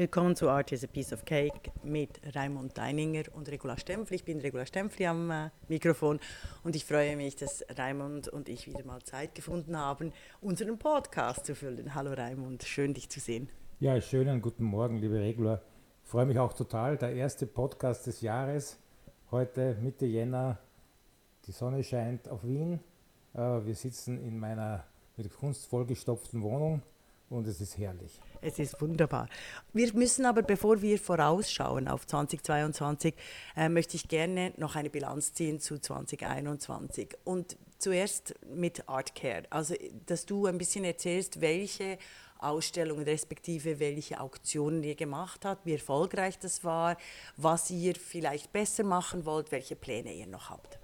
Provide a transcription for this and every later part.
Willkommen zu Art is a Piece of Cake mit Raimund Deininger und Regula Stempfli. Ich bin Regula Stempfli am äh, Mikrofon und ich freue mich, dass Raimund und ich wieder mal Zeit gefunden haben, unseren Podcast zu füllen. Hallo Raimund, schön dich zu sehen. Ja, schönen guten Morgen, liebe Regula. Ich freue mich auch total. Der erste Podcast des Jahres. Heute Mitte Jänner. Die Sonne scheint auf Wien. Äh, wir sitzen in meiner mit Kunst vollgestopften Wohnung und es ist herrlich. Es ist wunderbar. Wir müssen aber, bevor wir vorausschauen auf 2022, äh, möchte ich gerne noch eine Bilanz ziehen zu 2021. Und zuerst mit Artcare. Also, dass du ein bisschen erzählst, welche Ausstellungen respektive welche Auktionen ihr gemacht habt, wie erfolgreich das war, was ihr vielleicht besser machen wollt, welche Pläne ihr noch habt.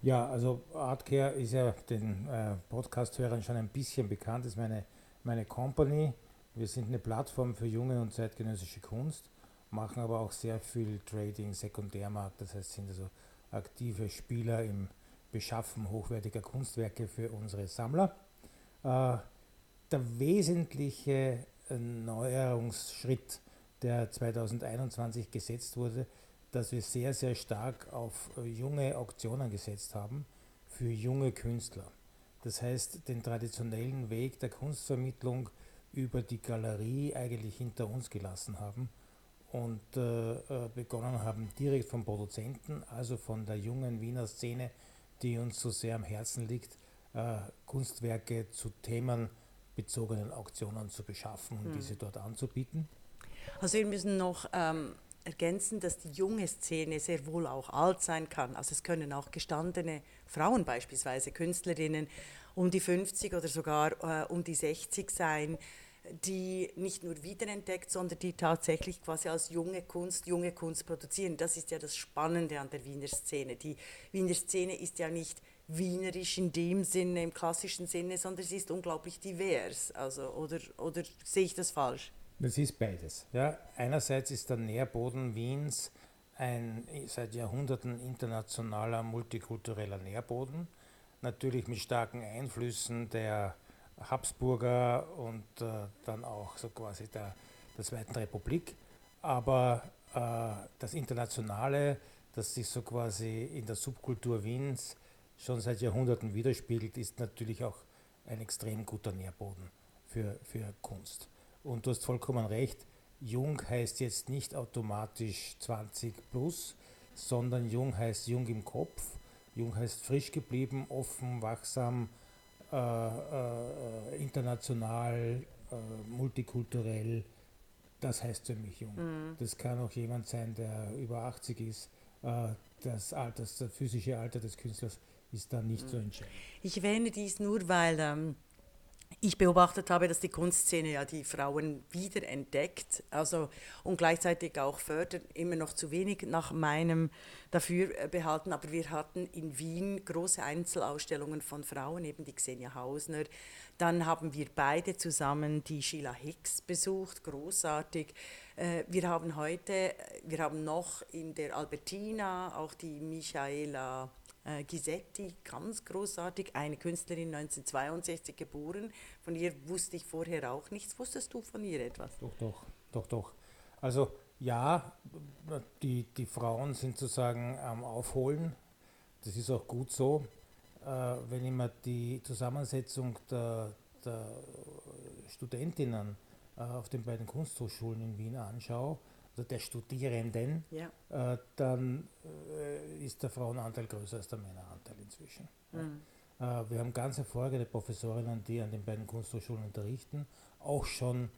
Ja, also Artcare ist ja den äh, Podcast-Hörern schon ein bisschen bekannt, ist meine, meine Company wir sind eine Plattform für junge und zeitgenössische Kunst, machen aber auch sehr viel Trading, Sekundärmarkt, das heißt, sind also aktive Spieler im Beschaffen hochwertiger Kunstwerke für unsere Sammler. Äh, der wesentliche Neuerungsschritt, der 2021 gesetzt wurde, dass wir sehr, sehr stark auf junge Auktionen gesetzt haben für junge Künstler. Das heißt, den traditionellen Weg der Kunstvermittlung über die Galerie eigentlich hinter uns gelassen haben und äh, äh, begonnen haben direkt vom Produzenten, also von der jungen Wiener Szene, die uns so sehr am Herzen liegt, äh, Kunstwerke zu themenbezogenen Auktionen zu beschaffen und mhm. diese dort anzubieten. Also wir müssen noch ähm, ergänzen, dass die junge Szene sehr wohl auch alt sein kann. Also es können auch gestandene Frauen beispielsweise, Künstlerinnen, um die 50 oder sogar äh, um die 60 sein, die nicht nur wiederentdeckt, sondern die tatsächlich quasi als junge Kunst, junge Kunst produzieren. Das ist ja das Spannende an der Wiener Szene. Die Wiener Szene ist ja nicht wienerisch in dem Sinne, im klassischen Sinne, sondern sie ist unglaublich divers. Also, oder, oder sehe ich das falsch? Das ist beides. Ja. Einerseits ist der Nährboden Wiens ein seit Jahrhunderten internationaler multikultureller Nährboden natürlich mit starken Einflüssen der Habsburger und äh, dann auch so quasi der, der Zweiten Republik. Aber äh, das Internationale, das sich so quasi in der Subkultur Wiens schon seit Jahrhunderten widerspiegelt, ist natürlich auch ein extrem guter Nährboden für, für Kunst. Und du hast vollkommen recht, jung heißt jetzt nicht automatisch 20 plus, sondern jung heißt jung im Kopf Jung heißt frisch geblieben, offen, wachsam, äh, äh, international, äh, multikulturell. Das heißt für mich jung. Mhm. Das kann auch jemand sein, der über 80 ist. Äh, das, Alter, das physische Alter des Künstlers ist da nicht mhm. so entscheidend. Ich erwähne dies nur, weil ähm, ich beobachtet habe, dass die Kunstszene ja die Frauen wiederentdeckt also, und gleichzeitig auch fördert, immer noch zu wenig nach meinem Dafürbehalten. Aber wir hatten in Wien große Einzelausstellungen von Frauen, eben die Xenia Hausner. Dann haben wir beide zusammen die Sheila Hicks besucht, großartig. Äh, wir haben heute, wir haben noch in der Albertina auch die Michaela äh, Gisetti, ganz großartig, eine Künstlerin 1962 geboren. Von ihr wusste ich vorher auch nichts. Wusstest du von ihr etwas? Doch, doch, doch, doch. Also ja, die, die Frauen sind sozusagen am Aufholen. Das ist auch gut so. Äh, wenn ich mir die Zusammensetzung der, der Studentinnen äh, auf den beiden Kunsthochschulen in Wien anschaue, oder der Studierenden, ja. äh, dann äh, ist der Frauenanteil größer als der Männeranteil inzwischen. Mhm. Äh, wir haben ganz hervorragende Professorinnen, die an den beiden Kunsthochschulen unterrichten, auch schon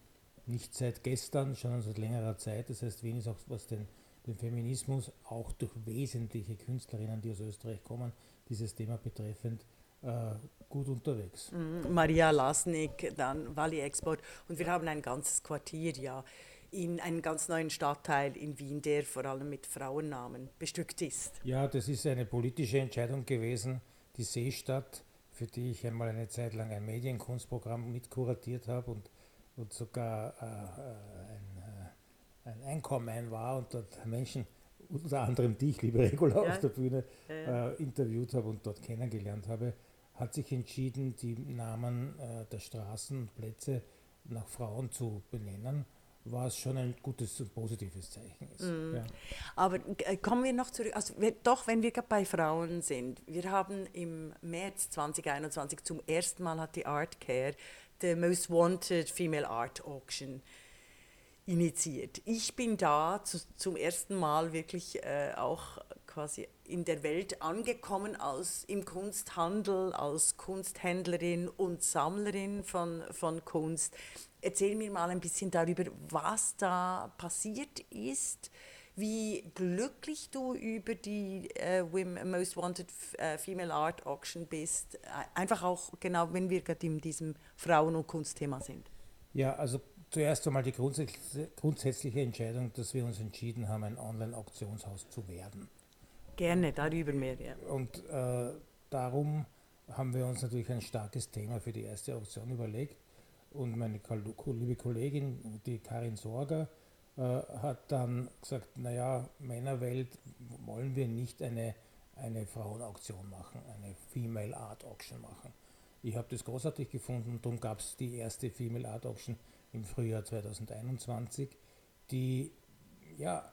nicht seit gestern, schon seit längerer Zeit. Das heißt, Wien ist auch, was den, den Feminismus, auch durch wesentliche Künstlerinnen, die aus Österreich kommen, dieses Thema betreffend, äh, gut unterwegs. Mhm. Maria Lasnik, dann Valley Export und wir haben ein ganzes Quartier ja in einen ganz neuen Stadtteil in Wien, der vor allem mit Frauennamen bestückt ist. Ja, das ist eine politische Entscheidung gewesen. Die Seestadt, für die ich einmal eine Zeit lang ein Medienkunstprogramm mitkuratiert habe und, und sogar äh, äh ein, äh, ein Einkommen war und dort Menschen, unter anderem dich, liebe Regula, ja. auf der Bühne äh, interviewt habe und dort kennengelernt habe, hat sich entschieden, die Namen äh, der Straßen und Plätze nach Frauen zu benennen was schon ein gutes und positives Zeichen ist. Mm. Ja. Aber äh, kommen wir noch zurück, also wir, doch, wenn wir gerade bei Frauen sind, wir haben im März 2021 zum ersten Mal hat die Art Care the Most Wanted Female Art Auction initiiert. Ich bin da zu, zum ersten Mal wirklich äh, auch quasi in der Welt angekommen als im Kunsthandel, als Kunsthändlerin und Sammlerin von, von Kunst. Erzähl mir mal ein bisschen darüber, was da passiert ist, wie glücklich du über die äh, Most Wanted äh, Female Art Auction bist. Äh, einfach auch genau, wenn wir gerade in diesem Frauen- und Kunstthema sind. Ja, also zuerst einmal die grundsätzliche Entscheidung, dass wir uns entschieden haben, ein Online-Auktionshaus zu werden. Gerne, darüber mehr, ja. Und äh, darum haben wir uns natürlich ein starkes Thema für die erste Auktion überlegt. Und meine liebe Kollegin, die Karin Sorger, äh, hat dann gesagt, naja, Männerwelt wollen wir nicht eine, eine Frauenauktion machen, eine Female Art Auction machen. Ich habe das großartig gefunden und darum gab es die erste Female Art Auction im Frühjahr 2021, die ja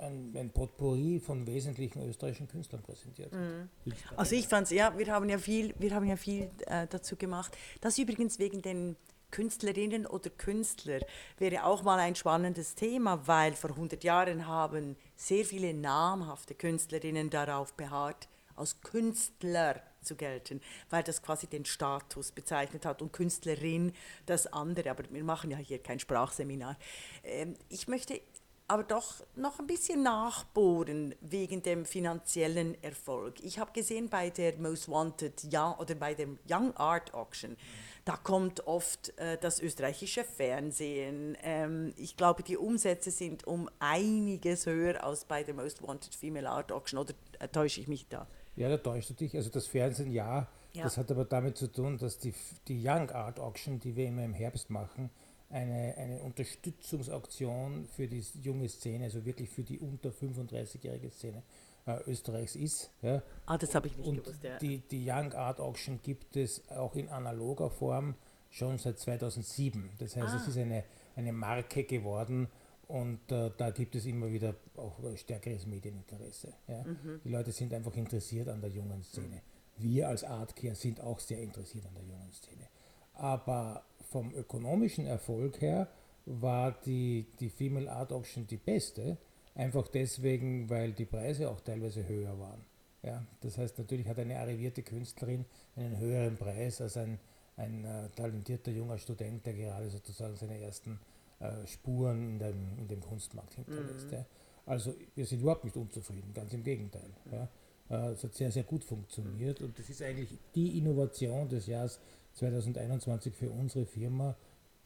ein, ein Potpourri von wesentlichen österreichischen Künstlern präsentiert. Mhm. Also ich fand es, ja, wir haben ja viel, wir haben ja viel äh, dazu gemacht. Das übrigens wegen den Künstlerinnen oder Künstler wäre auch mal ein spannendes Thema, weil vor 100 Jahren haben sehr viele namhafte Künstlerinnen darauf beharrt, als Künstler zu gelten, weil das quasi den Status bezeichnet hat und Künstlerin das andere. Aber wir machen ja hier kein Sprachseminar. Ähm, ich möchte aber doch noch ein bisschen nachbohren wegen dem finanziellen Erfolg. Ich habe gesehen bei der Most Wanted Young, oder bei dem Young Art Auction, da kommt oft äh, das österreichische Fernsehen. Ähm, ich glaube, die Umsätze sind um einiges höher als bei der Most Wanted Female Art Auction. Oder äh, täusche ich mich da? Ja, da täuschst du dich. Also das Fernsehen ja. ja. Das hat aber damit zu tun, dass die, die Young Art Auction, die wir immer im Herbst machen, eine, eine Unterstützungsaktion für die junge Szene, also wirklich für die unter 35-jährige Szene äh, Österreichs ist. Ja. Ah, das habe ich nicht Und gewusst. Ja. Die, die Young Art Auction gibt es auch in analoger Form schon seit 2007. Das heißt, ah. es ist eine, eine Marke geworden und äh, da gibt es immer wieder auch stärkeres Medieninteresse. Ja. Mhm. Die Leute sind einfach interessiert an der jungen Szene. Wir als Artcare sind auch sehr interessiert an der jungen Szene. Aber vom ökonomischen Erfolg her war die, die Female Art Auction die beste, einfach deswegen, weil die Preise auch teilweise höher waren. Ja, das heißt, natürlich hat eine arrivierte Künstlerin einen höheren Preis als ein, ein äh, talentierter junger Student, der gerade sozusagen seine ersten äh, Spuren in dem, in dem Kunstmarkt hinterlässt. Mhm. Ja. Also wir sind überhaupt nicht unzufrieden, ganz im Gegenteil. Ja. Äh, es hat sehr, sehr gut funktioniert und das ist eigentlich die Innovation des Jahres 2021 für unsere Firma,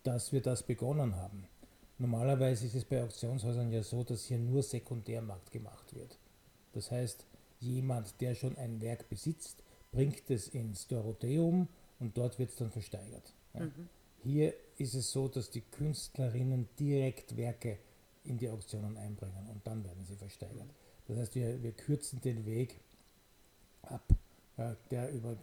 dass wir das begonnen haben. Normalerweise ist es bei Auktionshäusern ja so, dass hier nur Sekundärmarkt gemacht wird. Das heißt, jemand, der schon ein Werk besitzt, bringt es ins Dorotheum und dort wird es dann versteigert. Ja. Mhm. Hier ist es so, dass die Künstlerinnen direkt Werke in die Auktionen einbringen und dann werden sie versteigert. Das heißt, wir, wir kürzen den Weg ab, ja, der über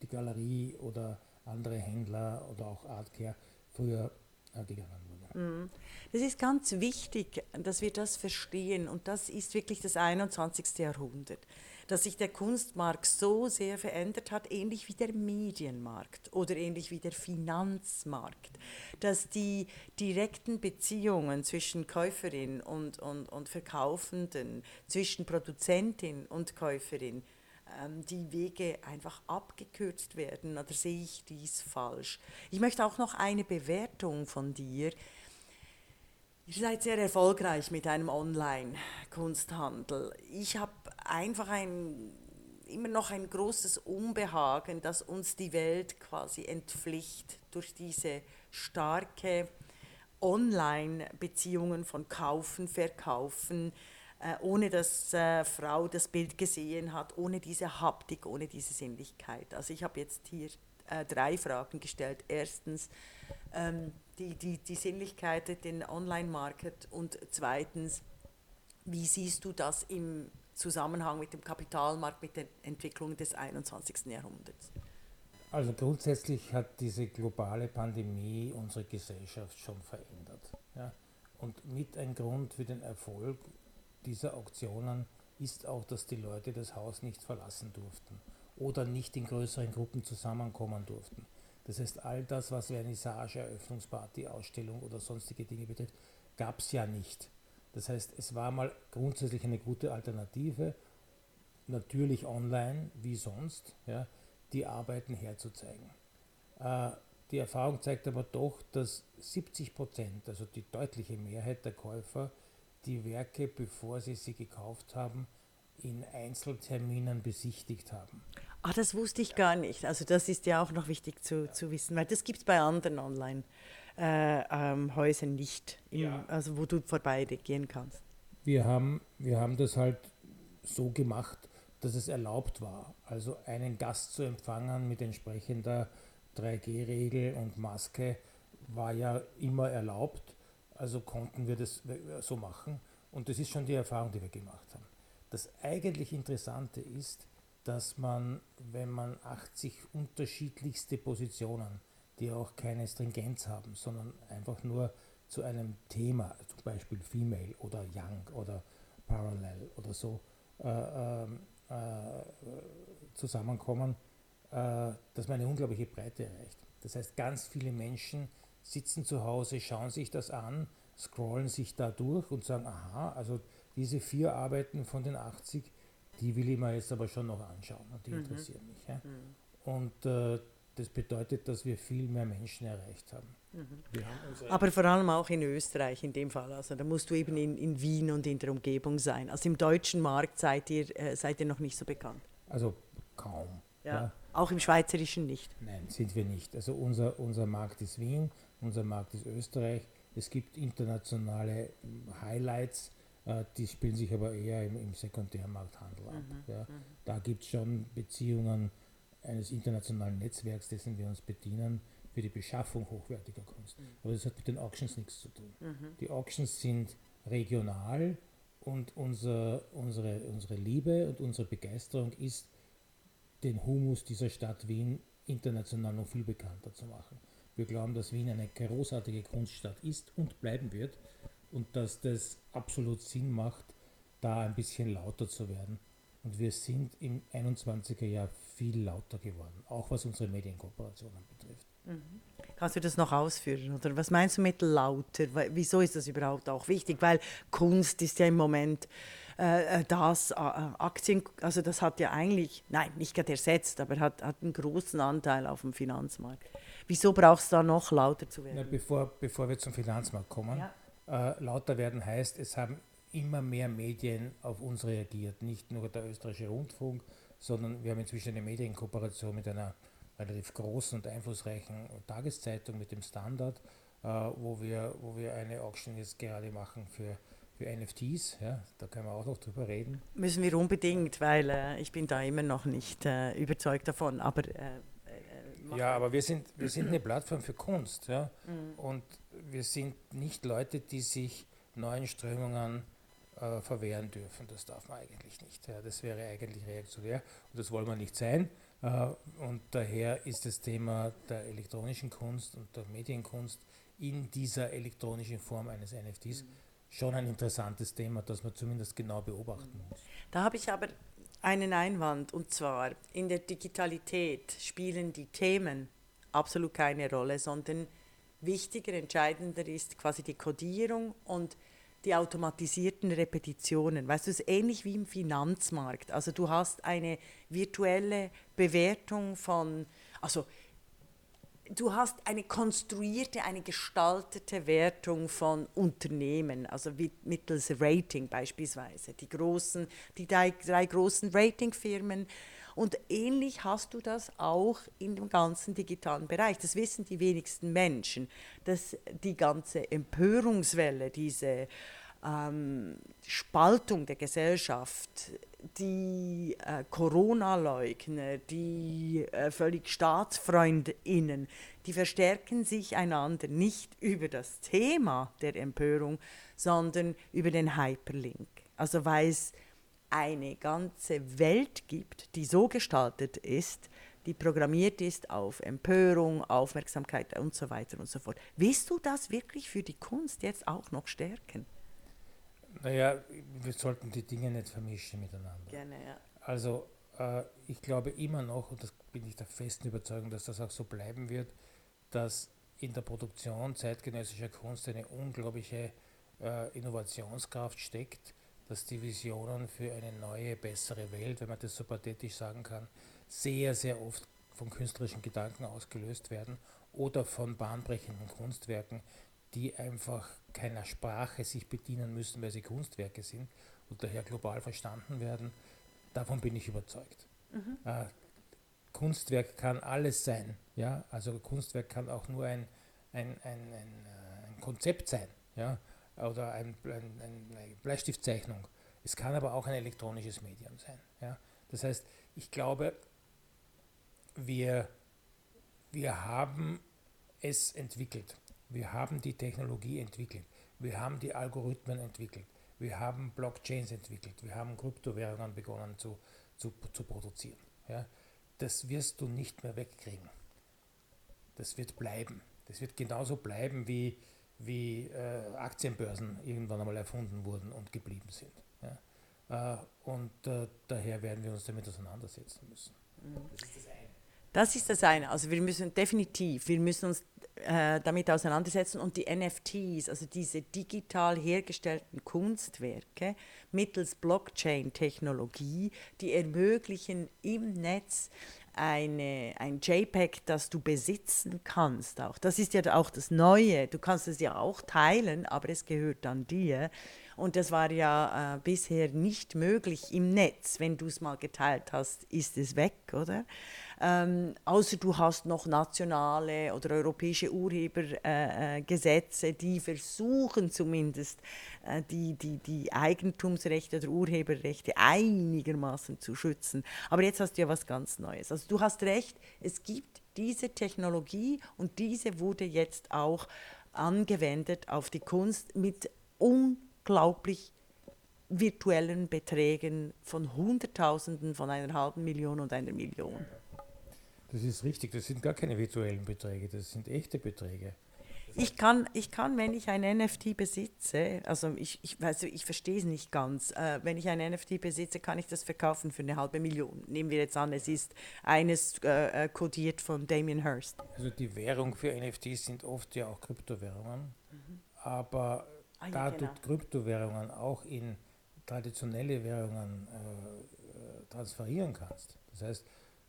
die Galerie oder andere Händler oder auch Artcare früher äh, gegangen wurde. Mhm. Das ist ganz wichtig, dass wir das verstehen und das ist wirklich das 21. Jahrhundert, dass sich der Kunstmarkt so sehr verändert hat, ähnlich wie der Medienmarkt oder ähnlich wie der Finanzmarkt, dass die direkten Beziehungen zwischen Käuferin und, und, und Verkaufenden, zwischen Produzentin und Käuferin ähm, die Wege einfach abgekürzt werden oder sehe ich dies falsch? Ich möchte auch noch eine Bewertung von dir. Ihr seid sehr erfolgreich mit einem Online-Kunsthandel. Ich habe einfach ein, immer noch ein großes Unbehagen, dass uns die Welt quasi entpflicht durch diese starke Online-Beziehungen von Kaufen, Verkaufen, äh, ohne dass äh, Frau das Bild gesehen hat, ohne diese Haptik, ohne diese Sinnlichkeit. Also ich habe jetzt hier äh, drei Fragen gestellt. Erstens ähm, die, die, die Sinnlichkeit, den Online-Market und zweitens, wie siehst du das im Zusammenhang mit dem Kapitalmarkt, mit der Entwicklung des 21. Jahrhunderts? Also grundsätzlich hat diese globale Pandemie unsere Gesellschaft schon verändert. Ja? Und mit ein Grund für den Erfolg dieser Auktionen ist auch, dass die Leute das Haus nicht verlassen durften oder nicht in größeren Gruppen zusammenkommen durften. Das heißt, all das, was Vernissage, Eröffnungsparty, Ausstellung oder sonstige Dinge betrifft, gab es ja nicht. Das heißt, es war mal grundsätzlich eine gute Alternative, natürlich online wie sonst, ja, die Arbeiten herzuzeigen. Äh, die Erfahrung zeigt aber doch, dass 70 Prozent, also die deutliche Mehrheit der Käufer, die Werke, bevor sie sie gekauft haben, in Einzelterminen besichtigt haben. Ah, das wusste ich gar nicht. Also das ist ja auch noch wichtig zu, zu wissen, weil das gibt es bei anderen Online-Häusern äh, ähm, nicht, im, ja. also wo du vorbeigehen kannst. Wir haben, wir haben das halt so gemacht, dass es erlaubt war. Also einen Gast zu empfangen mit entsprechender 3G-Regel und Maske war ja immer erlaubt. Also konnten wir das so machen. Und das ist schon die Erfahrung, die wir gemacht haben. Das eigentlich Interessante ist, dass man, wenn man 80 unterschiedlichste Positionen, die auch keine Stringenz haben, sondern einfach nur zu einem Thema, zum Beispiel Female oder Young oder Parallel oder so, äh, ähm, äh, zusammenkommen, äh, dass man eine unglaubliche Breite erreicht. Das heißt, ganz viele Menschen sitzen zu Hause, schauen sich das an, scrollen sich da durch und sagen, aha, also diese vier Arbeiten von den 80, die will ich mir jetzt aber schon noch anschauen und die mhm. interessieren mich. Ja? Mhm. Und äh, das bedeutet, dass wir viel mehr Menschen erreicht haben. Mhm. haben aber vor allem auch in Österreich in dem Fall. Also da musst du eben in, in Wien und in der Umgebung sein. Also im deutschen Markt seid ihr, äh, seid ihr noch nicht so bekannt. Also kaum. Ja. ja. Auch im Schweizerischen nicht? Nein, sind wir nicht. Also unser, unser Markt ist Wien, unser Markt ist Österreich. Es gibt internationale Highlights, äh, die spielen sich aber eher im, im Sekundärmarkthandel ab. Mhm. Ja. Mhm. Da gibt es schon Beziehungen eines internationalen Netzwerks, dessen wir uns bedienen, für die Beschaffung hochwertiger Kunst. Mhm. Aber das hat mit den Auctions nichts zu tun. Mhm. Die Auctions sind regional und unser, unsere, unsere Liebe und unsere Begeisterung ist, den Humus dieser Stadt Wien international noch viel bekannter zu machen. Wir glauben, dass Wien eine großartige Kunststadt ist und bleiben wird und dass das absolut Sinn macht, da ein bisschen lauter zu werden. Und wir sind im 21er Jahr viel lauter geworden, auch was unsere Medienkooperationen betrifft. Mhm. Kannst du das noch ausführen? Oder was meinst du mit lauter? Wieso ist das überhaupt auch wichtig? Weil Kunst ist ja im Moment äh, äh das, äh, Aktien, also das hat ja eigentlich, nein, nicht gerade ersetzt, aber hat, hat einen großen Anteil auf dem Finanzmarkt. Wieso brauchst du da noch lauter zu werden? Na, bevor, bevor wir zum Finanzmarkt kommen, ja. Äh, lauter werden heißt, es haben immer mehr Medien auf uns reagiert. Nicht nur der österreichische Rundfunk, sondern wir haben inzwischen eine Medienkooperation mit einer relativ großen und einflussreichen Tageszeitung, mit dem Standard, äh, wo, wir, wo wir eine Auction jetzt gerade machen für, für NFTs. Ja, da können wir auch noch drüber reden. Müssen wir unbedingt, weil äh, ich bin da immer noch nicht äh, überzeugt davon. Aber äh, äh, ja, aber wir sind, wir sind eine Plattform für Kunst. Ja? Mhm. Und wir sind nicht Leute, die sich neuen Strömungen äh, verwehren dürfen. Das darf man eigentlich nicht. Ja? Das wäre eigentlich reaktionär und das wollen wir nicht sein. Äh, und daher ist das Thema der elektronischen Kunst und der Medienkunst in dieser elektronischen Form eines NFTs schon ein interessantes Thema, das man zumindest genau beobachten muss. Da habe ich aber einen Einwand und zwar in der Digitalität spielen die Themen absolut keine Rolle, sondern wichtiger, entscheidender ist quasi die Codierung und die automatisierten Repetitionen. Weißt du, es ist ähnlich wie im Finanzmarkt. Also du hast eine virtuelle Bewertung von, also du hast eine konstruierte, eine gestaltete Wertung von Unternehmen, also mittels Rating beispielsweise. Die großen, die drei, drei großen Ratingfirmen. Und ähnlich hast du das auch in dem ganzen digitalen Bereich. Das wissen die wenigsten Menschen, dass die ganze Empörungswelle, diese ähm, Spaltung der Gesellschaft, die äh, Corona-Leugner, die äh, völlig StaatsfreundInnen, die verstärken sich einander nicht über das Thema der Empörung, sondern über den Hyperlink. Also weil es eine ganze Welt gibt, die so gestaltet ist, die programmiert ist auf Empörung, Aufmerksamkeit und so weiter und so fort. Willst du das wirklich für die Kunst jetzt auch noch stärken? Naja, wir sollten die Dinge nicht vermischen miteinander. Gerne, ja. Also äh, ich glaube immer noch, und das bin ich der festen Überzeugung, dass das auch so bleiben wird, dass in der Produktion zeitgenössischer Kunst eine unglaubliche äh, Innovationskraft steckt, dass die Visionen für eine neue, bessere Welt, wenn man das so pathetisch sagen kann, sehr, sehr oft von künstlerischen Gedanken ausgelöst werden oder von bahnbrechenden Kunstwerken, die einfach keiner Sprache sich bedienen müssen, weil sie Kunstwerke sind und daher global verstanden werden. Davon bin ich überzeugt. Mhm. Äh, Kunstwerk kann alles sein. Ja? Also Kunstwerk kann auch nur ein, ein, ein, ein, äh, ein Konzept sein ja? Oder ein, eine Bleistiftzeichnung. Es kann aber auch ein elektronisches Medium sein. Ja? Das heißt, ich glaube, wir, wir haben es entwickelt. Wir haben die Technologie entwickelt. Wir haben die Algorithmen entwickelt. Wir haben Blockchains entwickelt. Wir haben Kryptowährungen begonnen zu, zu, zu produzieren. Ja? Das wirst du nicht mehr wegkriegen. Das wird bleiben. Das wird genauso bleiben, wie, wie äh, Aktienbörsen irgendwann einmal erfunden wurden und geblieben sind. Ja? Äh, und äh, daher werden wir uns damit auseinandersetzen müssen. Das ist das eine. Das ist das eine. Also wir müssen definitiv, wir müssen uns äh, damit auseinandersetzen und die NFTs, also diese digital hergestellten Kunstwerke mittels Blockchain-Technologie, die ermöglichen im Netz eine, ein JPEG, das du besitzen kannst. Auch. Das ist ja auch das Neue. Du kannst es ja auch teilen, aber es gehört dann dir. Und das war ja äh, bisher nicht möglich im Netz. Wenn du es mal geteilt hast, ist es weg, oder? Ähm, außer du hast noch nationale oder europäische Urhebergesetze, äh, äh die versuchen zumindest äh, die, die, die Eigentumsrechte oder Urheberrechte einigermaßen zu schützen. Aber jetzt hast du ja was ganz Neues. Also du hast recht, es gibt diese Technologie und diese wurde jetzt auch angewendet auf die Kunst mit unglaublich virtuellen Beträgen von Hunderttausenden, von einer halben Million und einer Million. Das ist richtig, das sind gar keine virtuellen Beträge, das sind echte Beträge. Ich kann, ich kann, wenn ich ein NFT besitze, also ich, ich, weiß, ich verstehe es nicht ganz, äh, wenn ich ein NFT besitze, kann ich das verkaufen für eine halbe Million. Nehmen wir jetzt an, es ist eines äh, kodiert von Damien Hirst. Also die Währung für NFTs sind oft ja auch Kryptowährungen, mhm. aber ah, ja, da genau. du Kryptowährungen auch in traditionelle Währungen äh, transferieren kannst, das heißt,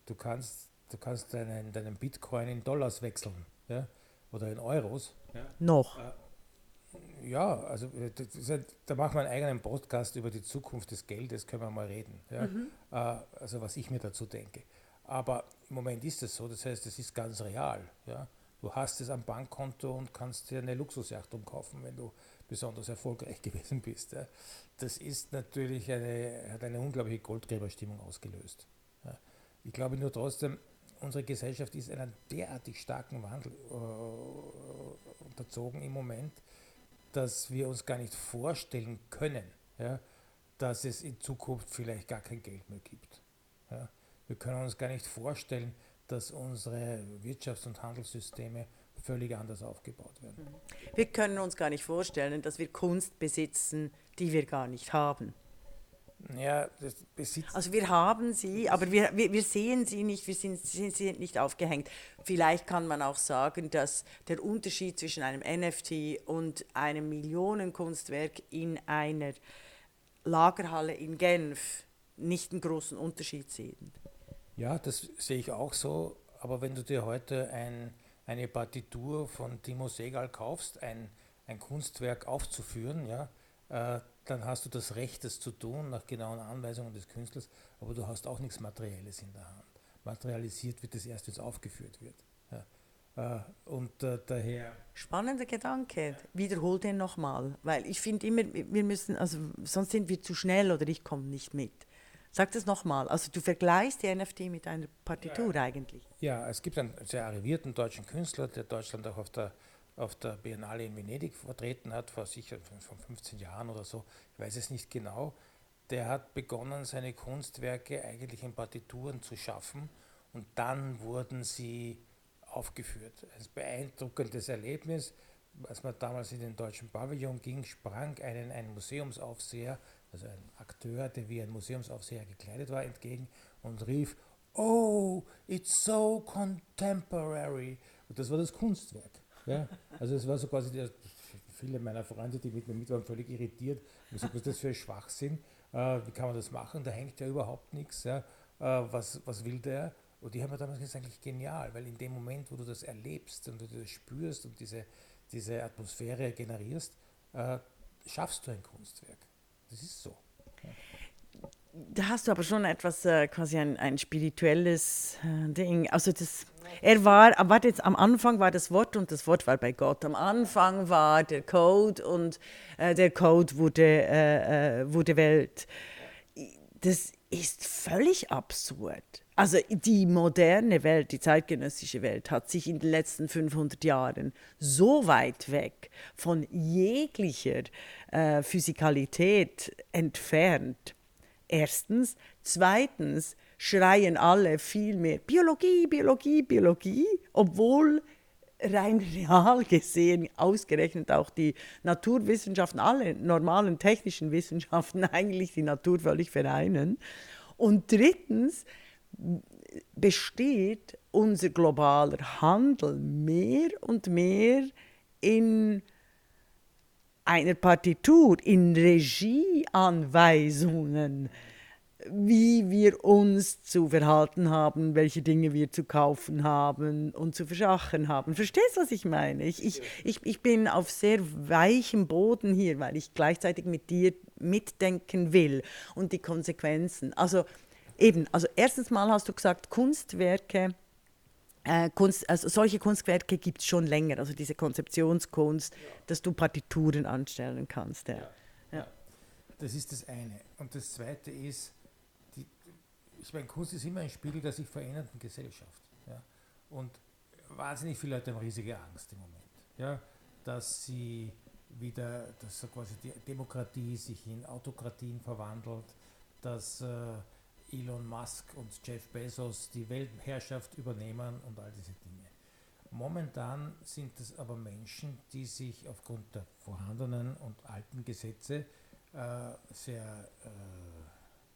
du kannst Du kannst deinen, deinen Bitcoin in Dollars wechseln ja? oder in Euros. Ja? Noch. Äh, ja, also halt, da machen wir einen eigenen Podcast über die Zukunft des Geldes, können wir mal reden. Ja? Mhm. Äh, also was ich mir dazu denke. Aber im Moment ist es so, das heißt, es ist ganz real. Ja? Du hast es am Bankkonto und kannst dir eine Luxusjacht umkaufen, wenn du besonders erfolgreich gewesen bist. Das ist natürlich eine, hat eine unglaubliche Goldgräberstimmung ausgelöst. Ich glaube nur trotzdem, unsere Gesellschaft ist einem derartig starken Wandel äh, unterzogen im Moment, dass wir uns gar nicht vorstellen können, ja, dass es in Zukunft vielleicht gar kein Geld mehr gibt. Ja. Wir können uns gar nicht vorstellen, dass unsere Wirtschafts- und Handelssysteme völlig anders aufgebaut werden. Wir können uns gar nicht vorstellen, dass wir Kunst besitzen, die wir gar nicht haben. Ja, das besitzt. Also wir haben sie, aber wir, wir, wir sehen sie nicht, wir sind, sind sie nicht aufgehängt. Vielleicht kann man auch sagen, dass der Unterschied zwischen einem NFT und einem Millionenkunstwerk in einer Lagerhalle in Genf nicht einen großen Unterschied sehen. Ja, das sehe ich auch so. Aber wenn du dir heute ein, eine Partitur von Timo Segal kaufst, ein, ein Kunstwerk aufzuführen, ja, äh, dann hast du das Recht, das zu tun, nach genauen Anweisungen des Künstlers, aber du hast auch nichts Materielles in der Hand. Materialisiert wird es erst, wenn es aufgeführt wird. Ja. Äh, und äh, daher. Spannender Gedanke. Wiederhol den nochmal, weil ich finde immer, wir müssen, also sonst sind wir zu schnell oder ich komme nicht mit. Sag das nochmal. Also du vergleichst die NFT mit einer Partitur ja. eigentlich. Ja, es gibt einen sehr arrivierten deutschen Künstler, der Deutschland auch auf der auf der Biennale in Venedig vertreten hat, vor sicher von 15 Jahren oder so, ich weiß es nicht genau, der hat begonnen, seine Kunstwerke eigentlich in Partituren zu schaffen und dann wurden sie aufgeführt. Ein beeindruckendes Erlebnis. Als man damals in den deutschen Pavillon ging, sprang einen ein Museumsaufseher, also ein Akteur, der wie ein Museumsaufseher gekleidet war, entgegen und rief, Oh, it's so contemporary. Und das war das Kunstwerk. Ja? Also es war so quasi, der, viele meiner Freunde, die mit mir mit waren, völlig irritiert. Und gesagt, was ist das für ein Schwachsinn? Äh, wie kann man das machen? Da hängt ja überhaupt nichts. Ja? Äh, was, was will der? Und die haben mir damals gesagt, eigentlich genial, weil in dem Moment, wo du das erlebst und du das spürst und diese, diese Atmosphäre generierst, äh, schaffst du ein Kunstwerk. Das ist so. Da hast du aber schon etwas, äh, quasi ein, ein spirituelles äh, Ding. Also das, er war, warte jetzt, am Anfang war das Wort und das Wort war bei Gott. Am Anfang war der Code und äh, der Code wurde, äh, äh, wurde Welt. Das ist völlig absurd. Also die moderne Welt, die zeitgenössische Welt hat sich in den letzten 500 Jahren so weit weg von jeglicher äh, Physikalität entfernt. Erstens. Zweitens schreien alle viel mehr Biologie, Biologie, Biologie, obwohl rein real gesehen ausgerechnet auch die Naturwissenschaften, alle normalen technischen Wissenschaften eigentlich die Natur völlig vereinen. Und drittens besteht unser globaler Handel mehr und mehr in einer Partitur, in Regieanweisungen wie wir uns zu verhalten haben, welche Dinge wir zu kaufen haben und zu verschachen haben. Verstehst du, was ich meine? Ich, ich, ich, ich bin auf sehr weichem Boden hier, weil ich gleichzeitig mit dir mitdenken will und die Konsequenzen. Also eben, also erstens mal hast du gesagt, Kunstwerke, äh, Kunst, also solche Kunstwerke gibt es schon länger, also diese Konzeptionskunst, ja. dass du Partituren anstellen kannst. Ja. Ja. Das ist das eine. Und das zweite ist, ich meine, Kunst ist immer ein Spiegel der sich verändernden Gesellschaft. Ja? Und wahnsinnig viele Leute haben riesige Angst im Moment, ja? dass sie wieder, dass so quasi die Demokratie sich in Autokratien verwandelt, dass äh, Elon Musk und Jeff Bezos die Weltherrschaft übernehmen und all diese Dinge. Momentan sind es aber Menschen, die sich aufgrund der vorhandenen und alten Gesetze äh, sehr äh,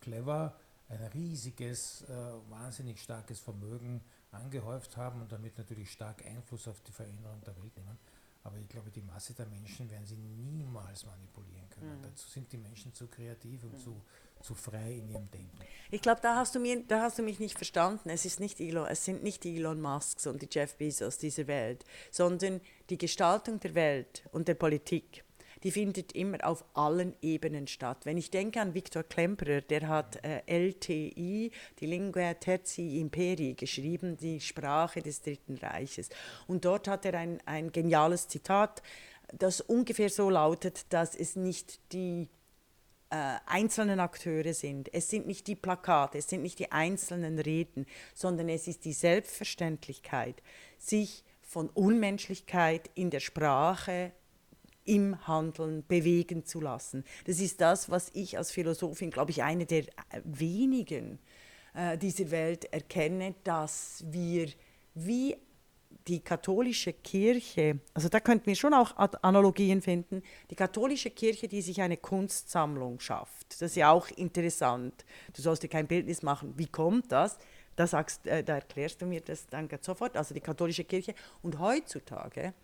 clever ein riesiges, äh, wahnsinnig starkes Vermögen angehäuft haben und damit natürlich stark Einfluss auf die Veränderung der Welt nehmen. Aber ich glaube, die Masse der Menschen werden sie niemals manipulieren können. Mhm. Dazu sind die Menschen zu kreativ und mhm. zu, zu frei in ihrem Denken. Ich glaube, da hast du mir, da hast du mich nicht verstanden. Es ist nicht Elon, es sind nicht die Elon Musks und die Jeff Bezos dieser Welt, sondern die Gestaltung der Welt und der Politik die findet immer auf allen Ebenen statt. Wenn ich denke an Viktor Klemperer, der hat äh, LTI, die Lingua Tertii Imperii, geschrieben, die Sprache des Dritten Reiches. Und dort hat er ein, ein geniales Zitat, das ungefähr so lautet, dass es nicht die äh, einzelnen Akteure sind. Es sind nicht die Plakate, es sind nicht die einzelnen Reden, sondern es ist die Selbstverständlichkeit, sich von Unmenschlichkeit in der Sprache im Handeln bewegen zu lassen. Das ist das, was ich als Philosophin, glaube ich, eine der wenigen äh, dieser Welt erkenne, dass wir wie die katholische Kirche, also da könnten wir schon auch Analogien finden, die katholische Kirche, die sich eine Kunstsammlung schafft. Das ist ja auch interessant. Du sollst dir kein Bildnis machen. Wie kommt das? Da, sagst, äh, da erklärst du mir das dann sofort. Also die katholische Kirche. Und heutzutage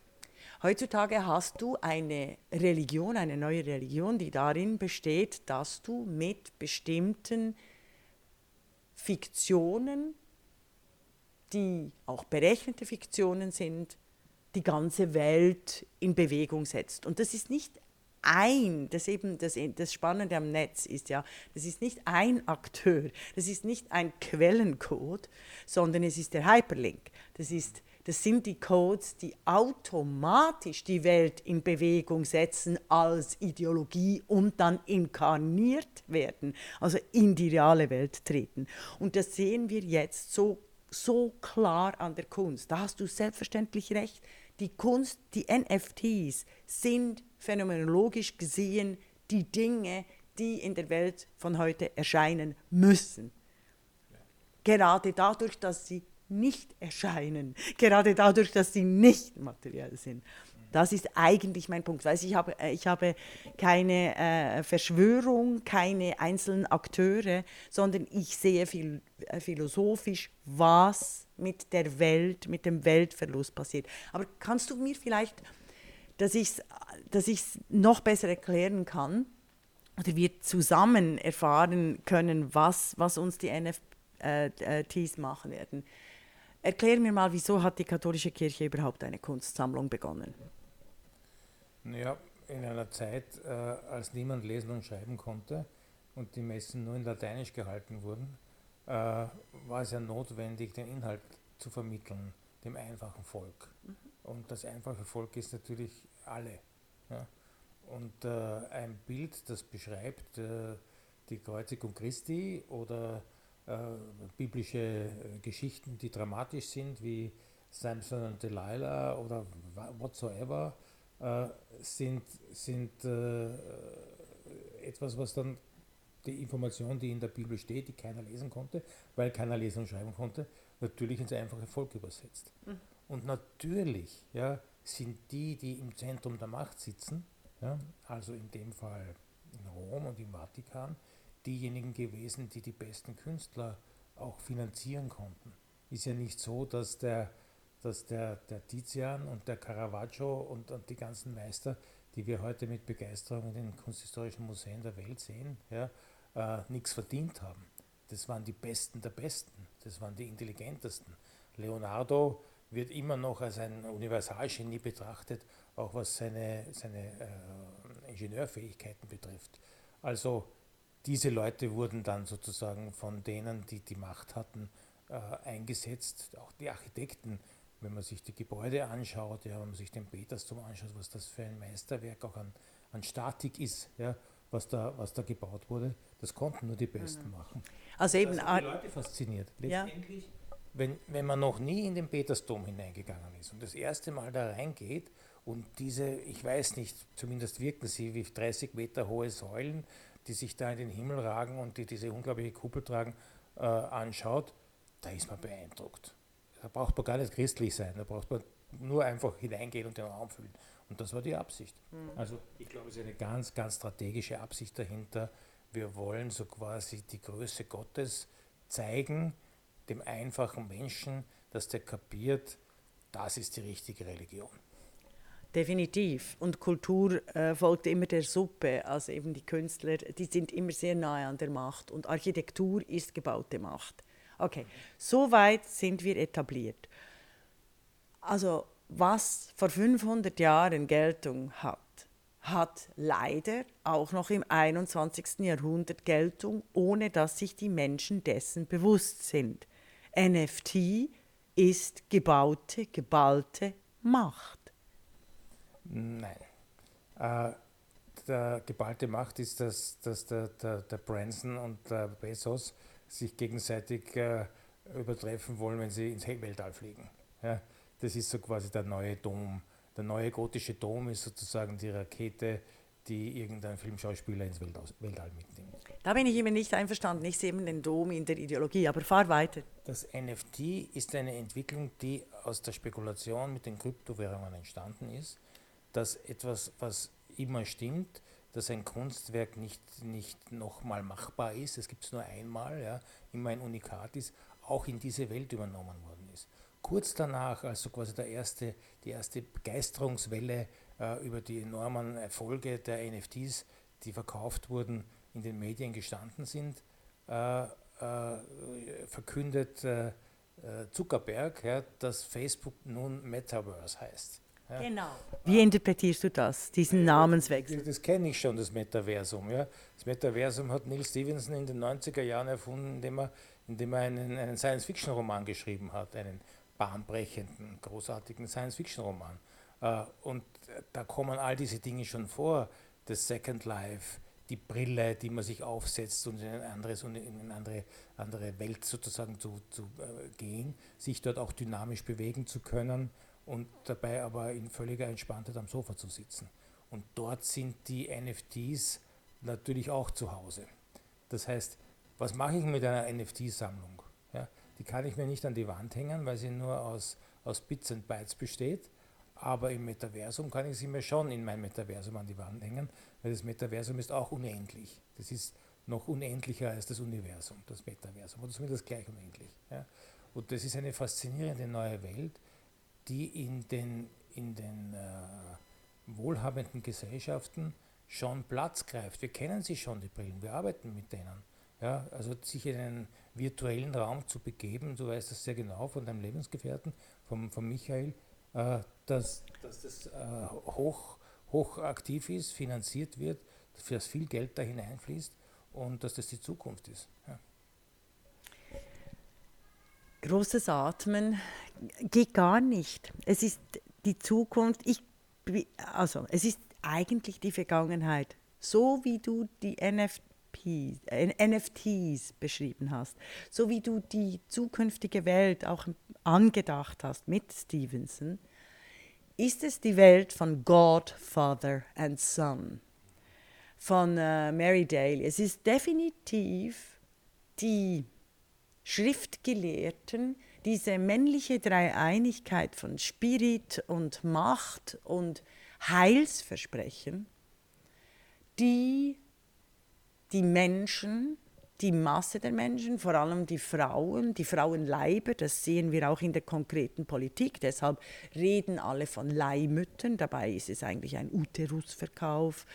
Heutzutage hast du eine Religion, eine neue Religion, die darin besteht, dass du mit bestimmten Fiktionen, die auch berechnete Fiktionen sind, die ganze Welt in Bewegung setzt. Und das ist nicht ein, das eben das, das Spannende am Netz ist ja, das ist nicht ein Akteur, das ist nicht ein Quellencode, sondern es ist der Hyperlink. Das ist das sind die Codes, die automatisch die Welt in Bewegung setzen als Ideologie und dann inkarniert werden, also in die reale Welt treten. Und das sehen wir jetzt so, so klar an der Kunst. Da hast du selbstverständlich recht. Die Kunst, die NFTs sind phänomenologisch gesehen die Dinge, die in der Welt von heute erscheinen müssen. Gerade dadurch, dass sie nicht erscheinen, gerade dadurch, dass sie nicht materiell sind. Das ist eigentlich mein Punkt. Weil ich habe, äh, ich habe keine äh, Verschwörung, keine einzelnen Akteure, sondern ich sehe viel, äh, philosophisch, was mit der Welt, mit dem Weltverlust passiert. Aber kannst du mir vielleicht, dass ich es dass noch besser erklären kann, oder wir zusammen erfahren können, was, was uns die NFTs äh, machen werden. Erklär mir mal, wieso hat die katholische Kirche überhaupt eine Kunstsammlung begonnen? Naja, in einer Zeit, äh, als niemand lesen und schreiben konnte und die Messen nur in Lateinisch gehalten wurden, äh, war es ja notwendig, den Inhalt zu vermitteln, dem einfachen Volk. Mhm. Und das einfache Volk ist natürlich alle. Ja? Und äh, ein Bild, das beschreibt äh, die Kreuzigung Christi oder äh, biblische äh, Geschichten, die dramatisch sind, wie Samson und Delilah oder whatsoever, äh, sind, sind äh, etwas, was dann die Information, die in der Bibel steht, die keiner lesen konnte, weil keiner lesen und schreiben konnte, natürlich ins einfache Volk übersetzt. Mhm. Und natürlich ja, sind die, die im Zentrum der Macht sitzen, ja, also in dem Fall in Rom und im Vatikan, diejenigen gewesen, die die besten Künstler auch finanzieren konnten. Ist ja nicht so, dass der dass der, der Tizian und der Caravaggio und, und die ganzen Meister, die wir heute mit Begeisterung in den kunsthistorischen Museen der Welt sehen, ja, äh, nichts verdient haben. Das waren die Besten der Besten, das waren die intelligentesten. Leonardo wird immer noch als ein Universalgenie betrachtet, auch was seine, seine äh, Ingenieurfähigkeiten betrifft. Also diese Leute wurden dann sozusagen von denen, die die Macht hatten, äh, eingesetzt. Auch die Architekten wenn man sich die Gebäude anschaut, ja, wenn man sich den Petersdom anschaut, was das für ein Meisterwerk auch an, an Statik ist, ja, was, da, was da gebaut wurde, das konnten nur die Besten mhm. machen. Also eben das hat die Leute fasziniert. Letztendlich, ja. wenn, wenn man noch nie in den Petersdom hineingegangen ist und das erste Mal da reingeht und diese, ich weiß nicht, zumindest wirken sie wie 30 Meter hohe Säulen, die sich da in den Himmel ragen und die diese unglaubliche Kuppel tragen, äh, anschaut, da ist man beeindruckt. Da braucht man gar nicht christlich sein, da braucht man nur einfach hineingehen und den Raum füllen. Und das war die Absicht. Mhm. Also ich glaube, es ist eine ganz, ganz strategische Absicht dahinter. Wir wollen so quasi die Größe Gottes zeigen, dem einfachen Menschen, dass der kapiert, das ist die richtige Religion. Definitiv. Und Kultur äh, folgt immer der Suppe. Also eben die Künstler, die sind immer sehr nahe an der Macht. Und Architektur ist gebaute Macht. Okay, so weit sind wir etabliert. Also was vor 500 Jahren Geltung hat, hat leider auch noch im 21. Jahrhundert Geltung, ohne dass sich die Menschen dessen bewusst sind. NFT ist gebaute, geballte Macht. Nein. Äh, der geballte Macht ist, dass, dass der, der, der Branson und der Bezos sich gegenseitig äh, übertreffen wollen, wenn sie ins Weltall fliegen. Ja, das ist so quasi der neue Dom. Der neue gotische Dom ist sozusagen die Rakete, die irgendein Filmschauspieler ins Weltall mitnimmt. Da bin ich immer nicht einverstanden. Ich sehe eben den Dom in der Ideologie, aber fahr weiter. Das NFT ist eine Entwicklung, die aus der Spekulation mit den Kryptowährungen entstanden ist, dass etwas, was immer stimmt, dass ein Kunstwerk nicht, nicht nochmal machbar ist, es gibt es nur einmal, ja, immer ein Unikat ist, auch in diese Welt übernommen worden ist. Kurz danach, also quasi der erste, die erste Begeisterungswelle äh, über die enormen Erfolge der NFTs, die verkauft wurden, in den Medien gestanden sind, äh, äh, verkündet äh, äh, Zuckerberg, ja, dass Facebook nun Metaverse heißt. Ja. Genau. Wie interpretierst du das, diesen Namenswechsel? Das, das kenne ich schon, das Metaversum. Ja. Das Metaversum hat Neil Stevenson in den 90er Jahren erfunden, indem er, indem er einen, einen Science-Fiction-Roman geschrieben hat, einen bahnbrechenden, großartigen Science-Fiction-Roman. Äh, und da kommen all diese Dinge schon vor, das Second Life, die Brille, die man sich aufsetzt und in, ein anderes, in eine andere, andere Welt sozusagen zu, zu äh, gehen, sich dort auch dynamisch bewegen zu können und dabei aber in völliger Entspanntheit am Sofa zu sitzen. Und dort sind die NFTs natürlich auch zu Hause. Das heißt, was mache ich mit einer NFT-Sammlung? Ja, die kann ich mir nicht an die Wand hängen, weil sie nur aus, aus Bits und Bytes besteht. Aber im Metaversum kann ich sie mir schon in mein Metaversum an die Wand hängen, weil das Metaversum ist auch unendlich. Das ist noch unendlicher als das Universum, das Metaversum, oder zumindest gleich unendlich. Ja. Und das ist eine faszinierende neue Welt, die in den, in den äh, wohlhabenden Gesellschaften schon Platz greift. Wir kennen sie schon, die Brillen, wir arbeiten mit denen. Ja, also sich in einen virtuellen Raum zu begeben, du weißt das sehr genau von deinem Lebensgefährten, von, von Michael, äh, dass, dass das äh, hoch, hoch aktiv ist, finanziert wird, dass viel Geld da hineinfließt und dass das die Zukunft ist. Ja. Großes Atmen geht gar nicht. Es ist die Zukunft. Ich, also, es ist eigentlich die Vergangenheit. So wie du die NFTs, äh, NFTs beschrieben hast, so wie du die zukünftige Welt auch angedacht hast mit Stevenson, ist es die Welt von God, Father and Son, von äh, Mary Daly. Es ist definitiv die Schriftgelehrten, diese männliche Dreieinigkeit von Spirit und Macht und Heilsversprechen, die die Menschen, die Masse der Menschen, vor allem die Frauen, die Frauenleiber, das sehen wir auch in der konkreten Politik. Deshalb reden alle von Leihmüttern, dabei ist es eigentlich ein Uterusverkauf.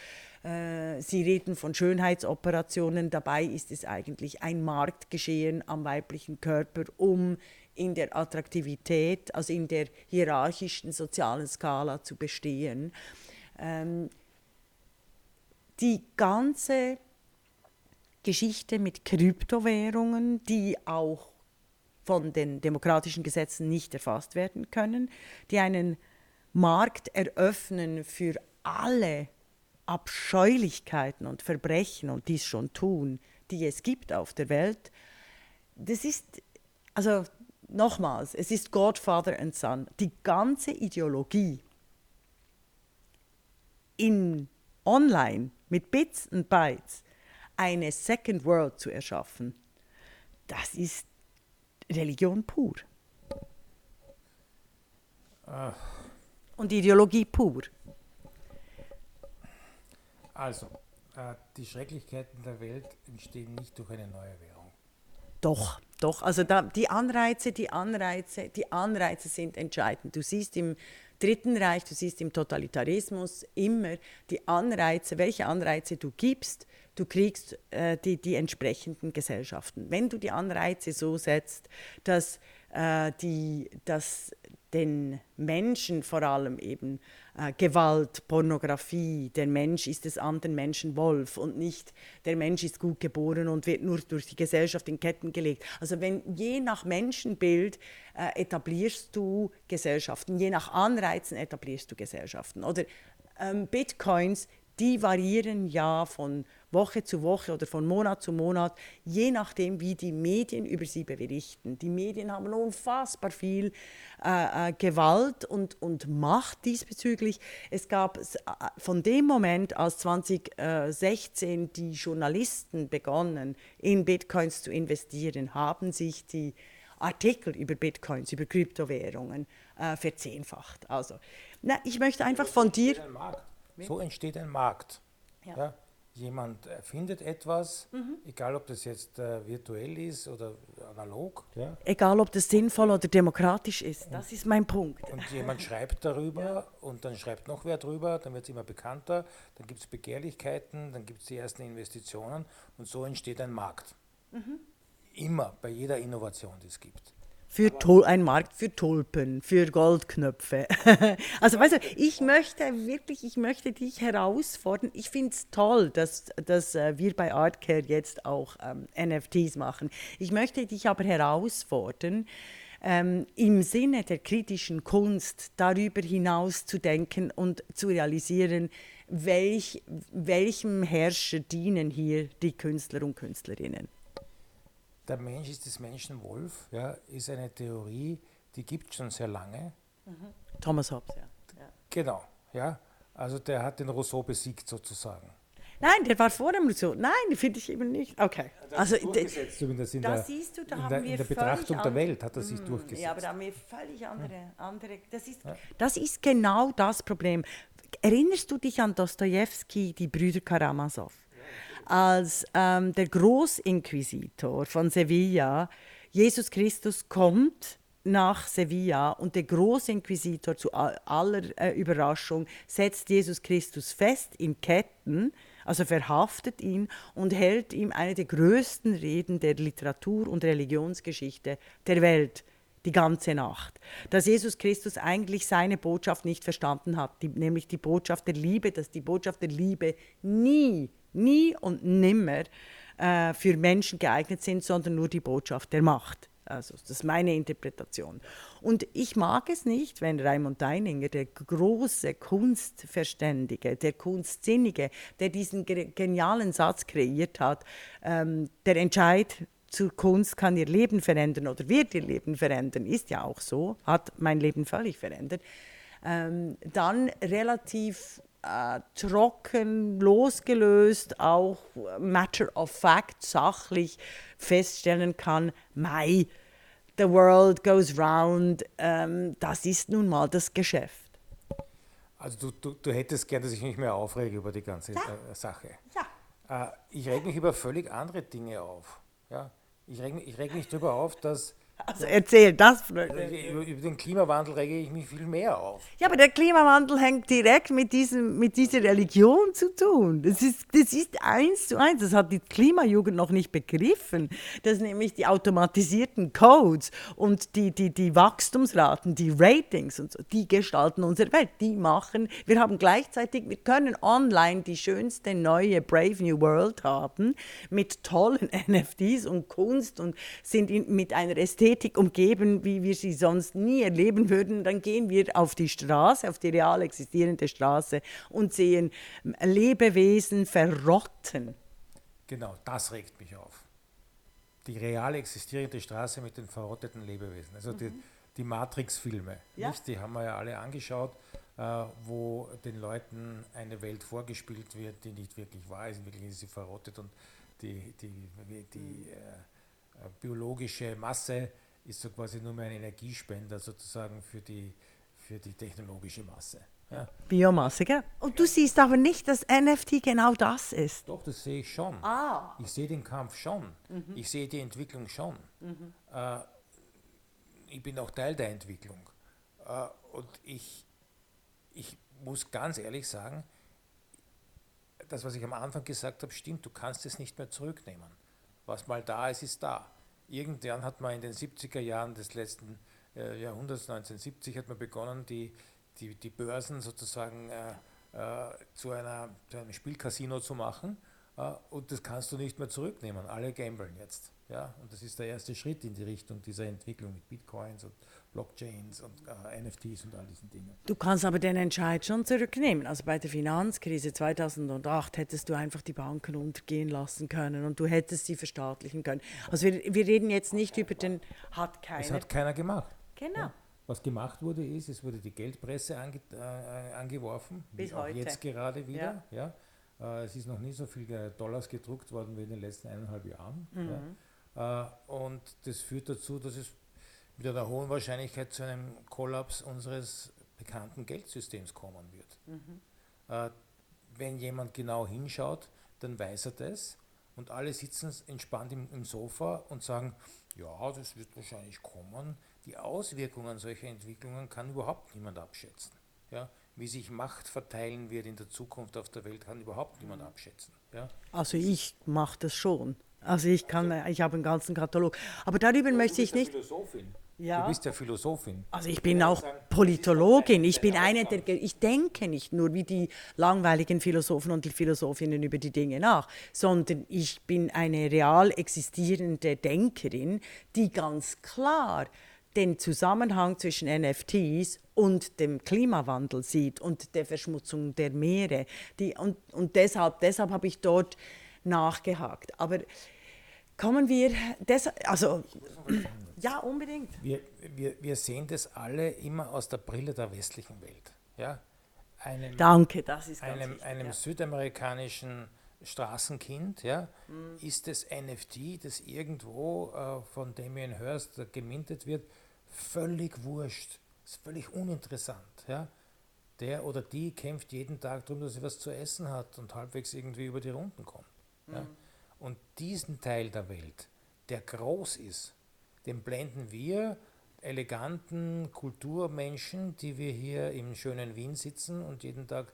Äh, sie reden von Schönheitsoperationen, dabei ist es eigentlich ein Marktgeschehen am weiblichen Körper, um in der Attraktivität, also in der hierarchischen sozialen Skala zu bestehen. Ähm, die ganze Geschichte mit Kryptowährungen, die auch von den demokratischen Gesetzen nicht erfasst werden können, die einen Markt eröffnen für alle Abscheulichkeiten und Verbrechen und dies schon tun, die es gibt auf der Welt. Das ist, also nochmals, es ist God, Father and Son. Die ganze Ideologie in online mit Bits und Bytes eine Second World zu erschaffen, das ist Religion pur. Ach. Und Ideologie pur. Also, äh, die Schrecklichkeiten der Welt entstehen nicht durch eine neue Währung. Doch, doch. Also da, die Anreize, die Anreize, die Anreize sind entscheidend. Du siehst im Dritten Reich, du siehst im Totalitarismus immer die Anreize, welche Anreize du gibst, du kriegst äh, die, die entsprechenden Gesellschaften. Wenn du die Anreize so setzt, dass, äh, die, dass den Menschen vor allem eben äh, Gewalt, Pornografie, der Mensch ist des anderen Menschen Wolf und nicht der Mensch ist gut geboren und wird nur durch die Gesellschaft in Ketten gelegt. Also wenn je nach Menschenbild äh, etablierst du Gesellschaften, je nach Anreizen etablierst du Gesellschaften. Oder ähm, Bitcoins, die variieren ja von Woche zu Woche oder von Monat zu Monat, je nachdem, wie die Medien über sie berichten. Die Medien haben unfassbar viel äh, äh Gewalt und, und Macht diesbezüglich. Es gab äh, von dem Moment, als 2016 die Journalisten begonnen, in Bitcoins zu investieren, haben sich die Artikel über Bitcoins, über Kryptowährungen äh, verzehnfacht. Also, na, ich möchte einfach von dir. So entsteht ein Markt. Ja. ja jemand erfindet etwas, mhm. egal ob das jetzt äh, virtuell ist oder analog. Ja. Egal ob das sinnvoll oder demokratisch ist, das ist mein Punkt. Und jemand schreibt darüber ja. und dann schreibt noch wer drüber, dann wird es immer bekannter, dann gibt es Begehrlichkeiten, dann gibt es die ersten Investitionen und so entsteht ein Markt. Mhm. Immer bei jeder Innovation, die es gibt für ein Markt für Tulpen, für Goldknöpfe. also weißt du, ich möchte wirklich, ich möchte dich herausfordern. Ich finde es toll, dass, dass äh, wir bei Artcare jetzt auch ähm, NFTs machen. Ich möchte dich aber herausfordern, ähm, im Sinne der kritischen Kunst darüber hinaus zu denken und zu realisieren, welch, welchem Herrscher dienen hier die Künstler und Künstlerinnen der Mensch ist des Menschen Wolf, ja, ist eine Theorie, die gibt es schon sehr lange. Mhm. Thomas Hobbes, ja. ja. Genau, ja. Also der hat den Rousseau besiegt sozusagen. Nein, der war vor dem so. Nein, finde ich eben nicht. Okay. Also, durchgesetzt, zumindest in da der, siehst du, da in haben der, wir in der Betrachtung der Welt hat er sich mm, durchgesetzt. Ja, aber da haben wir völlig andere. andere das, ist, ja. das ist genau das Problem. Erinnerst du dich an Dostoevsky, die Brüder Karamasow? Als ähm, der Großinquisitor von Sevilla, Jesus Christus kommt nach Sevilla und der Großinquisitor zu aller äh, Überraschung setzt Jesus Christus fest in Ketten, also verhaftet ihn und hält ihm eine der größten Reden der Literatur- und Religionsgeschichte der Welt die ganze Nacht. Dass Jesus Christus eigentlich seine Botschaft nicht verstanden hat, die, nämlich die Botschaft der Liebe, dass die Botschaft der Liebe nie, nie und nimmer äh, für Menschen geeignet sind, sondern nur die Botschaft der Macht. Also das ist meine Interpretation. Und ich mag es nicht, wenn Raimund Deininger, der große Kunstverständige, der Kunstsinnige, der diesen genialen Satz kreiert hat, ähm, der Entscheid zur Kunst kann ihr Leben verändern oder wird ihr Leben verändern, ist ja auch so, hat mein Leben völlig verändert, ähm, dann relativ äh, trocken, losgelöst, auch matter of fact, sachlich feststellen kann, Mai, the world goes round, ähm, das ist nun mal das Geschäft. Also du, du, du hättest gern, dass ich mich mehr aufrege über die ganze ja. äh, Sache. Ja. Äh, ich reg mich über völlig andere Dinge auf. Ja? Ich reg, ich reg mich darüber auf, dass also erzähl das. Über, über, den Klimawandel rege ich mich viel mehr auf. Ja, aber der Klimawandel hängt direkt mit, diesem, mit dieser Religion zu tun. Das ist, das ist eins zu eins. Das hat die Klimajugend noch nicht begriffen. Dass nämlich die automatisierten Codes und die, die, die Wachstumsraten, die Ratings und so, die gestalten unsere Welt. Die machen, wir haben gleichzeitig, wir können online die schönste neue Brave New World haben mit tollen NFTs und Kunst und sind in, mit einer Ästhetik Ästhetik umgeben, wie wir sie sonst nie erleben würden, dann gehen wir auf die Straße, auf die real existierende Straße und sehen Lebewesen verrotten. Genau, das regt mich auf. Die real existierende Straße mit den verrotteten Lebewesen. Also mhm. die, die Matrix-Filme, ja. die haben wir ja alle angeschaut, äh, wo den Leuten eine Welt vorgespielt wird, die nicht wirklich wahr ist, in Wirklichkeit ist sie verrottet und die, die, die äh, äh, biologische Masse ist so quasi nur mehr ein Energiespender sozusagen für die, für die technologische Masse. Ja. Biomasse, gell? Und du siehst aber nicht, dass NFT genau das ist. Doch, das sehe ich schon. Ah. Ich sehe den Kampf schon. Mhm. Ich sehe die Entwicklung schon. Mhm. Äh, ich bin auch Teil der Entwicklung. Äh, und ich, ich muss ganz ehrlich sagen, das, was ich am Anfang gesagt habe, stimmt, du kannst es nicht mehr zurücknehmen was mal da ist, ist da. Irgendwann hat man in den 70er Jahren des letzten äh, Jahrhunderts, 1970, hat man begonnen, die, die, die Börsen sozusagen äh, äh, zu, einer, zu einem Spielcasino zu machen. Äh, und das kannst du nicht mehr zurücknehmen. Alle gambeln jetzt. Ja? Und das ist der erste Schritt in die Richtung dieser Entwicklung mit Bitcoins und Blockchains und äh, NFTs und all diesen Dingen. Du kannst aber den Entscheid schon zurücknehmen. Also bei der Finanzkrise 2008 hättest du einfach die Banken untergehen lassen können und du hättest sie verstaatlichen können. Also wir, wir reden jetzt nicht über den, hat keiner. Es hat keiner gemacht. Genau. Ja. Was gemacht wurde, ist, es wurde die Geldpresse ange, äh, angeworfen, Bis heute. jetzt gerade wieder. Ja. ja. Äh, es ist noch nie so viel Dollars gedruckt worden wie in den letzten eineinhalb Jahren. Mhm. Ja. Äh, und das führt dazu, dass es mit einer hohen Wahrscheinlichkeit zu einem Kollaps unseres bekannten Geldsystems kommen wird. Mhm. Äh, wenn jemand genau hinschaut, dann weiß er das und alle sitzen entspannt im, im, Sofa und sagen, ja, das wird wahrscheinlich kommen. Die Auswirkungen solcher Entwicklungen kann überhaupt niemand abschätzen. Ja? Wie sich Macht verteilen wird in der Zukunft auf der Welt, kann überhaupt niemand abschätzen. Ja? Also ich mache das schon. Also ich kann, ich habe einen ganzen Katalog. Aber darüber möchte ich nicht. Philosophin. Ja. Du bist ja Philosophin. Also ich bin auch Politologin. Ich bin eine der, ich denke nicht nur wie die langweiligen Philosophen und die Philosophinnen über die Dinge nach, sondern ich bin eine real existierende Denkerin, die ganz klar den Zusammenhang zwischen NFTs und dem Klimawandel sieht und der Verschmutzung der Meere. Die, und und deshalb, deshalb habe ich dort nachgehakt. Aber kommen wir, des, also ja, unbedingt. Wir, wir, wir sehen das alle immer aus der Brille der westlichen Welt. Ja? Einem, Danke, das ist einem, wichtig, einem ja. südamerikanischen Straßenkind, ja, mhm. ist das NFT, das irgendwo äh, von Damien Hirst gemintet wird, völlig wurscht, ist völlig uninteressant. Ja. Der oder die kämpft jeden Tag darum, dass sie was zu essen hat und halbwegs irgendwie über die Runden kommt. Mhm. Ja. Und diesen Teil der Welt, der groß ist, den blenden wir eleganten Kulturmenschen, die wir hier im schönen Wien sitzen und jeden Tag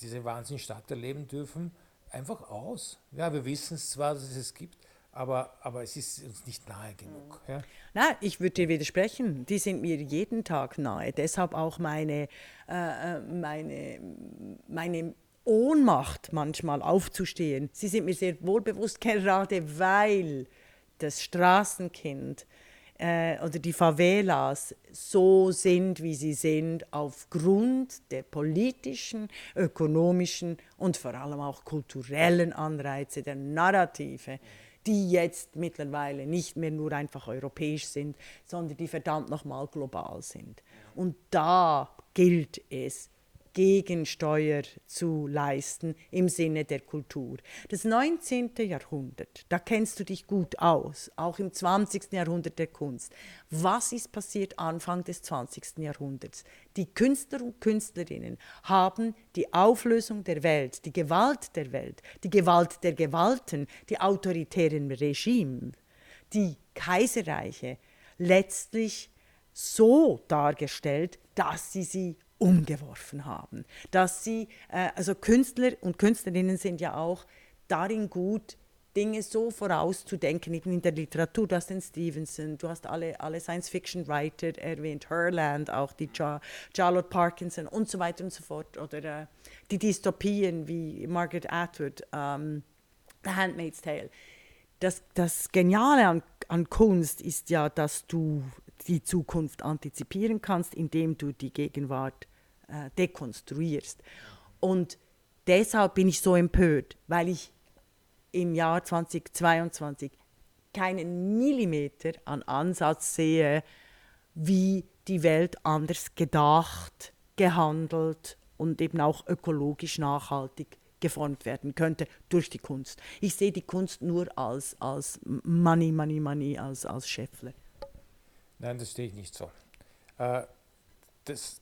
diese Wahnsinnsstadt erleben dürfen, einfach aus. Ja, wir wissen es zwar, dass es es gibt, aber, aber es ist uns nicht nahe genug. Ja. Nein, ich würde dir widersprechen. Die sind mir jeden Tag nahe. Deshalb auch meine, äh, äh, meine, meine Ohnmacht manchmal aufzustehen. Sie sind mir sehr wohlbewusst, gerade weil das Straßenkind äh, oder die Favelas so sind, wie sie sind, aufgrund der politischen, ökonomischen und vor allem auch kulturellen Anreize, der Narrative, die jetzt mittlerweile nicht mehr nur einfach europäisch sind, sondern die verdammt nochmal global sind. Und da gilt es, Gegensteuer zu leisten im Sinne der Kultur. Das 19. Jahrhundert, da kennst du dich gut aus, auch im 20. Jahrhundert der Kunst. Was ist passiert Anfang des 20. Jahrhunderts? Die Künstler und Künstlerinnen haben die Auflösung der Welt, die Gewalt der Welt, die Gewalt der Gewalten, die autoritären Regime, die Kaiserreiche letztlich so dargestellt, dass sie sie umgeworfen haben. Dass sie, äh, also Künstler und Künstlerinnen sind ja auch darin gut, Dinge so vorauszudenken, eben in der Literatur. Du hast den Stevenson, du hast alle, alle Science-Fiction-Writer erwähnt, Herland, auch die Charlotte Parkinson und so weiter und so fort. Oder äh, die Dystopien wie Margaret Atwood, ähm, The Handmaid's Tale. Das, das Geniale an, an Kunst ist ja, dass du die Zukunft antizipieren kannst, indem du die Gegenwart äh, dekonstruierst. Und deshalb bin ich so empört, weil ich im Jahr 2022 keinen Millimeter an Ansatz sehe, wie die Welt anders gedacht, gehandelt und eben auch ökologisch nachhaltig geformt werden könnte durch die Kunst. Ich sehe die Kunst nur als, als Money, Money, Money, als, als Schäffle. Nein, das sehe ich nicht so. Äh, das,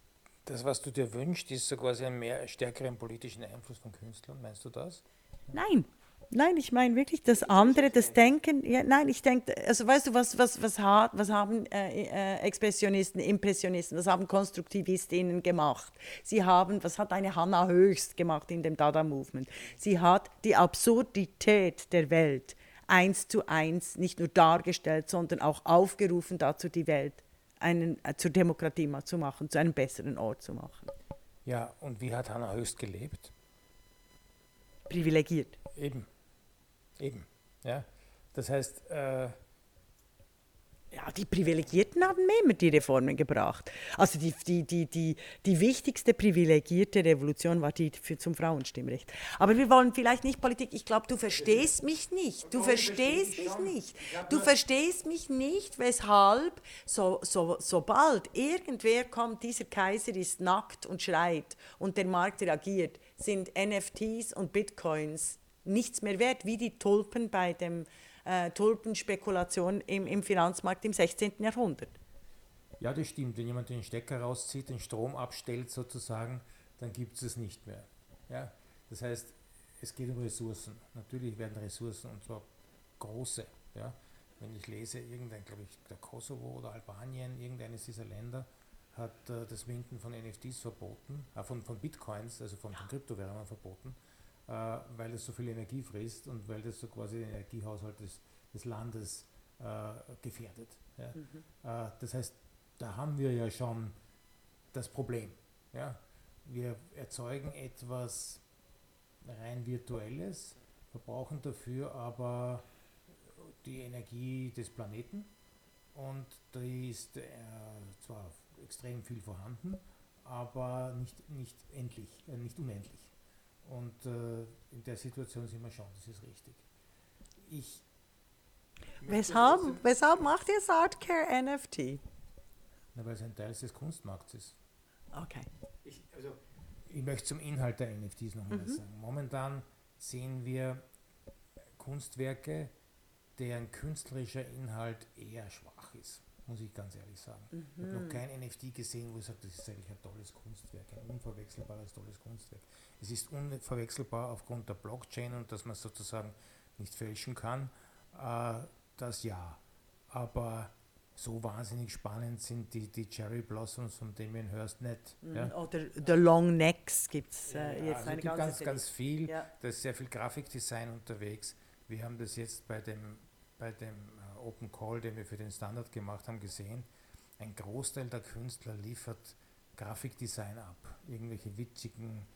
das, was du dir wünschst, ist so quasi einen mehr stärkeren politischen Einfluss von Künstlern. Meinst du das? Nein. Nein, ich meine wirklich das andere, das Denken. Ja, nein, ich denke, also weißt du, was, was, was, hat, was haben äh, äh, Expressionisten, Impressionisten, was haben Konstruktivistinnen gemacht? Sie haben, was hat eine Hannah Höchst gemacht in dem Dada-Movement? Sie hat die Absurdität der Welt eins zu eins nicht nur dargestellt, sondern auch aufgerufen dazu, die Welt einen, äh, zur Demokratie mal zu machen, zu einem besseren Ort zu machen. Ja, und wie hat Hannah Höchst gelebt? Privilegiert. Eben. Eben. Ja. Das heißt, äh, ja, die Privilegierten haben immer die Reformen gebracht. Also die, die, die, die, die wichtigste privilegierte Revolution war die für, zum Frauenstimmrecht. Aber wir wollen vielleicht nicht Politik. Ich glaube, du verstehst mich nicht. Du verstehst mich nicht. Du verstehst mich nicht, weshalb so, so, sobald irgendwer kommt, dieser Kaiser ist nackt und schreit und der Markt reagiert, sind NFTs und Bitcoins nichts mehr wert, wie die Tulpen bei dem äh, Tulpenspekulation im, im Finanzmarkt im 16. Jahrhundert. Ja, das stimmt. Wenn jemand den Stecker rauszieht, den Strom abstellt sozusagen, dann gibt es es nicht mehr. Ja? Das heißt, es geht um Ressourcen. Natürlich werden Ressourcen, und zwar große. Ja? Wenn ich lese, irgendein, glaube ich, der Kosovo oder Albanien, irgendeines dieser Länder hat äh, das Minden von NFTs verboten, äh, von, von Bitcoins, also von, von Kryptowährungen verboten weil es so viel Energie frisst und weil das so quasi den Energiehaushalt des, des Landes äh, gefährdet. Ja. Mhm. Äh, das heißt, da haben wir ja schon das Problem. Ja. Wir erzeugen etwas rein Virtuelles, verbrauchen dafür aber die Energie des Planeten und die ist äh, zwar extrem viel vorhanden, aber nicht, nicht endlich, äh, nicht unendlich. Und äh, in der Situation sind wir schon, das ist richtig. Ich weshalb, weshalb macht ihr Artcare NFT? Na, weil es ein Teil des Kunstmarkts ist. Okay. Ich, also, ich möchte zum Inhalt der NFTs nochmal mhm. sagen. Momentan sehen wir Kunstwerke, deren künstlerischer Inhalt eher schwach ist, muss ich ganz ehrlich sagen. Mhm. Ich habe noch kein NFT gesehen, wo ich sage, das ist eigentlich ein tolles Kunstwerk, ein unverwechselbares tolles Kunstwerk. Es ist unverwechselbar aufgrund der Blockchain und dass man sozusagen nicht fälschen kann, äh, das ja. Aber so wahnsinnig spannend sind die, die Cherry Blossoms von Damien Hirst nicht. Mhm. Ja. Oder The Long Necks gibt es äh, jetzt also eine gibt ganz, ganz viel. Ja. Da ist sehr viel Grafikdesign unterwegs. Wir haben das jetzt bei dem, bei dem Open Call, den wir für den Standard gemacht haben, gesehen. Ein Großteil der Künstler liefert Grafikdesign ab. Irgendwelche witzigen,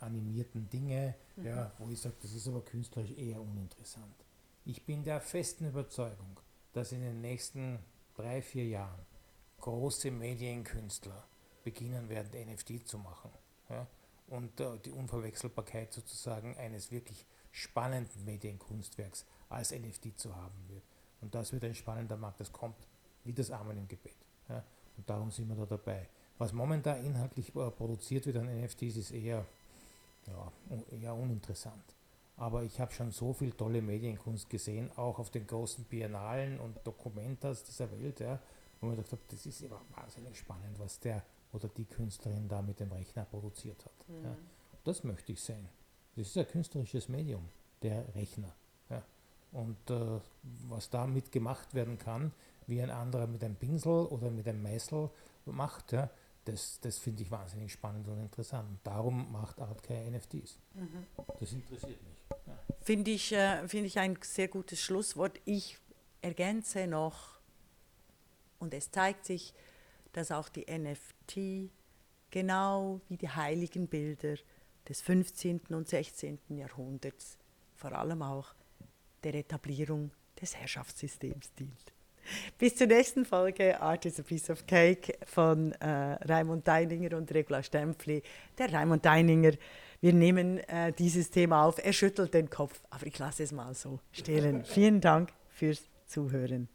animierten Dinge, mhm. ja, wo ich sage, das ist aber künstlerisch eher uninteressant. Ich bin der festen Überzeugung, dass in den nächsten drei, vier Jahren große Medienkünstler beginnen werden, NFT zu machen. Ja? Und äh, die Unverwechselbarkeit sozusagen eines wirklich spannenden Medienkunstwerks als NFT zu haben wird. Und das wird ein spannender Markt. Das kommt wie das Amen im Gebet. Ja? Und darum sind wir da dabei. Was momentan inhaltlich äh, produziert wird an NFTs, ist eher, ja, eher uninteressant. Aber ich habe schon so viel tolle Medienkunst gesehen, auch auf den großen Biennalen und Dokumentas dieser Welt, ja, wo man gedacht habe, das ist immer wahnsinnig spannend, was der oder die Künstlerin da mit dem Rechner produziert hat. Mhm. Ja. Das möchte ich sehen. Das ist ein künstlerisches Medium, der Rechner. Und äh, was damit gemacht werden kann, wie ein anderer mit einem Pinsel oder mit einem Meißel macht, ja, das, das finde ich wahnsinnig spannend und interessant. Und darum macht Artcare NFTs. Mhm. Das interessiert mich. Ja. Finde ich, äh, find ich ein sehr gutes Schlusswort. Ich ergänze noch, und es zeigt sich, dass auch die NFT genau wie die heiligen Bilder des 15. und 16. Jahrhunderts vor allem auch der Etablierung des Herrschaftssystems dient. Bis zur nächsten Folge Art is a Piece of Cake von äh, Raimund Deininger und Regula Stempfli. Der Raimund Deininger, wir nehmen äh, dieses Thema auf. Er schüttelt den Kopf, aber ich lasse es mal so stehen. Vielen Dank fürs Zuhören.